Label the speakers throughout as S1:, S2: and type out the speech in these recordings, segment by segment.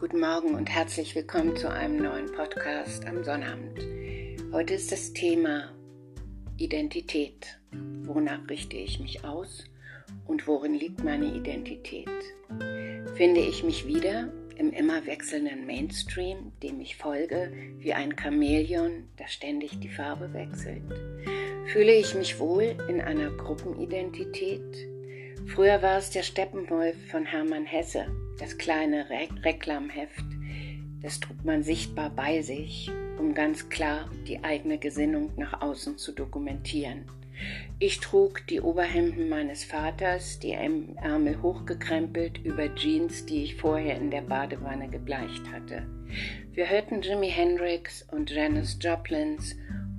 S1: Morgen und herzlich willkommen zu einem neuen Podcast am Sonnabend. Heute ist das Thema Identität. Wonach richte ich mich aus und worin liegt meine Identität? Finde ich mich wieder im immer wechselnden Mainstream, dem ich folge, wie ein Chamäleon, das ständig die Farbe wechselt? Fühle ich mich wohl in einer Gruppenidentität? Früher war es der Steppenwolf von Hermann Hesse, das kleine Re Reklamheft. Das trug man sichtbar bei sich, um ganz klar die eigene Gesinnung nach außen zu dokumentieren. Ich trug die Oberhemden meines Vaters, die Ärmel hochgekrempelt über Jeans, die ich vorher in der Badewanne gebleicht hatte. Wir hörten Jimi Hendrix und Janis Joplins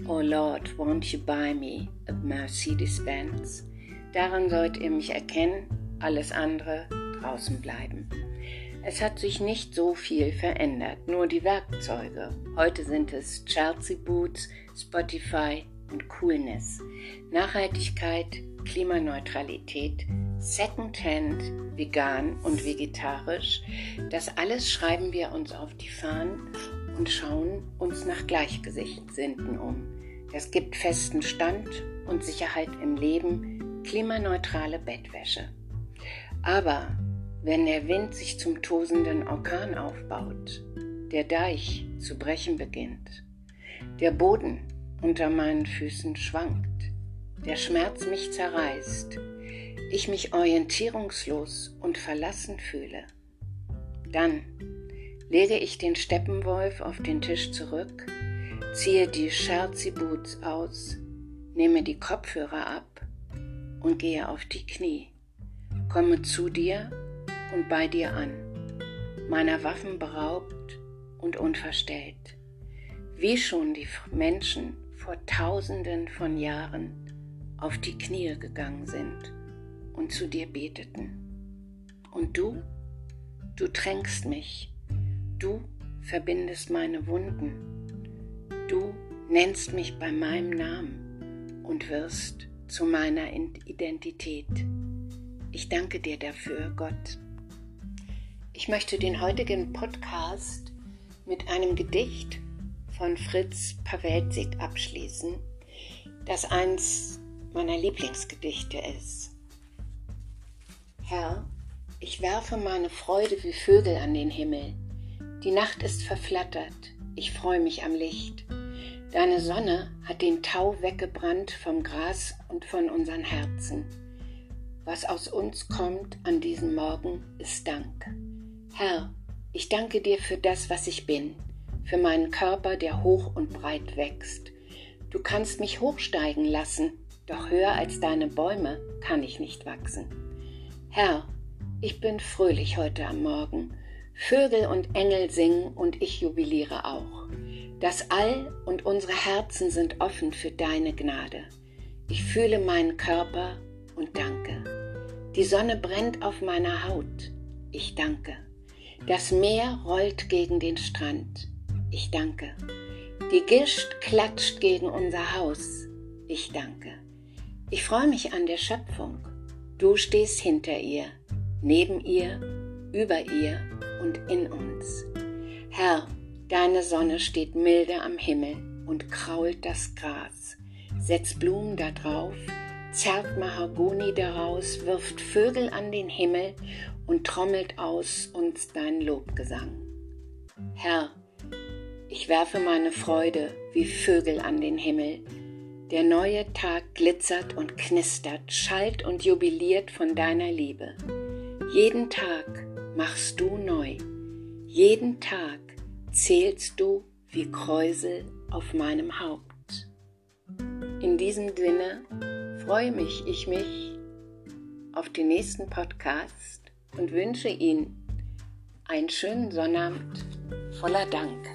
S1: Oh Lord, won't you buy me a Mercedes-Benz? Daran sollt ihr mich erkennen, alles andere draußen bleiben. Es hat sich nicht so viel verändert, nur die Werkzeuge. Heute sind es Chelsea Boots, Spotify und Coolness. Nachhaltigkeit, Klimaneutralität, Secondhand, vegan und vegetarisch. Das alles schreiben wir uns auf die Fahnen und schauen uns nach Gleichgesinnten um. Das gibt festen Stand und Sicherheit im Leben, klimaneutrale Bettwäsche. Aber wenn der Wind sich zum tosenden Orkan aufbaut, der Deich zu brechen beginnt, der Boden unter meinen Füßen schwankt, der Schmerz mich zerreißt, ich mich orientierungslos und verlassen fühle, dann lege ich den Steppenwolf auf den Tisch zurück, ziehe die Scherzi-Boots aus, nehme die Kopfhörer ab und gehe auf die Knie, komme zu dir und bei dir an, meiner Waffen beraubt und unverstellt, wie schon die Menschen vor tausenden von Jahren auf die Knie gegangen sind und zu dir beteten. Und du, du tränkst mich, du verbindest meine Wunden, du nennst mich bei meinem Namen und wirst zu meiner Identität. Ich danke dir dafür, Gott. Ich möchte den heutigen Podcast mit einem Gedicht von Fritz Pawelzig abschließen, das eins meiner Lieblingsgedichte ist. Herr, ich werfe meine Freude wie Vögel an den Himmel. Die Nacht ist verflattert, ich freue mich am Licht. Deine Sonne hat den Tau weggebrannt vom Gras und von unseren Herzen. Was aus uns kommt an diesem Morgen ist Dank. Herr, ich danke dir für das, was ich bin, für meinen Körper, der hoch und breit wächst. Du kannst mich hochsteigen lassen, doch höher als deine Bäume kann ich nicht wachsen. Herr, ich bin fröhlich heute am Morgen. Vögel und Engel singen und ich jubiliere auch. Das All und unsere Herzen sind offen für deine Gnade. Ich fühle meinen Körper und danke. Die Sonne brennt auf meiner Haut. Ich danke. Das Meer rollt gegen den Strand. Ich danke. Die Gischt klatscht gegen unser Haus. Ich danke. Ich freue mich an der Schöpfung. Du stehst hinter ihr, neben ihr, über ihr und in uns. Herr, deine Sonne steht milde am Himmel und krault das Gras, setzt Blumen da drauf, zerrt Mahagoni daraus, wirft Vögel an den Himmel und trommelt aus uns dein Lobgesang. Herr, ich werfe meine Freude wie Vögel an den Himmel. Der neue Tag glitzert und knistert, schallt und jubiliert von deiner Liebe. Jeden Tag machst du neu. Jeden Tag zählst du wie Kräusel auf meinem Haupt. In diesem Sinne freue mich ich mich auf den nächsten Podcast und wünsche Ihnen einen schönen Sonnabend voller Dank.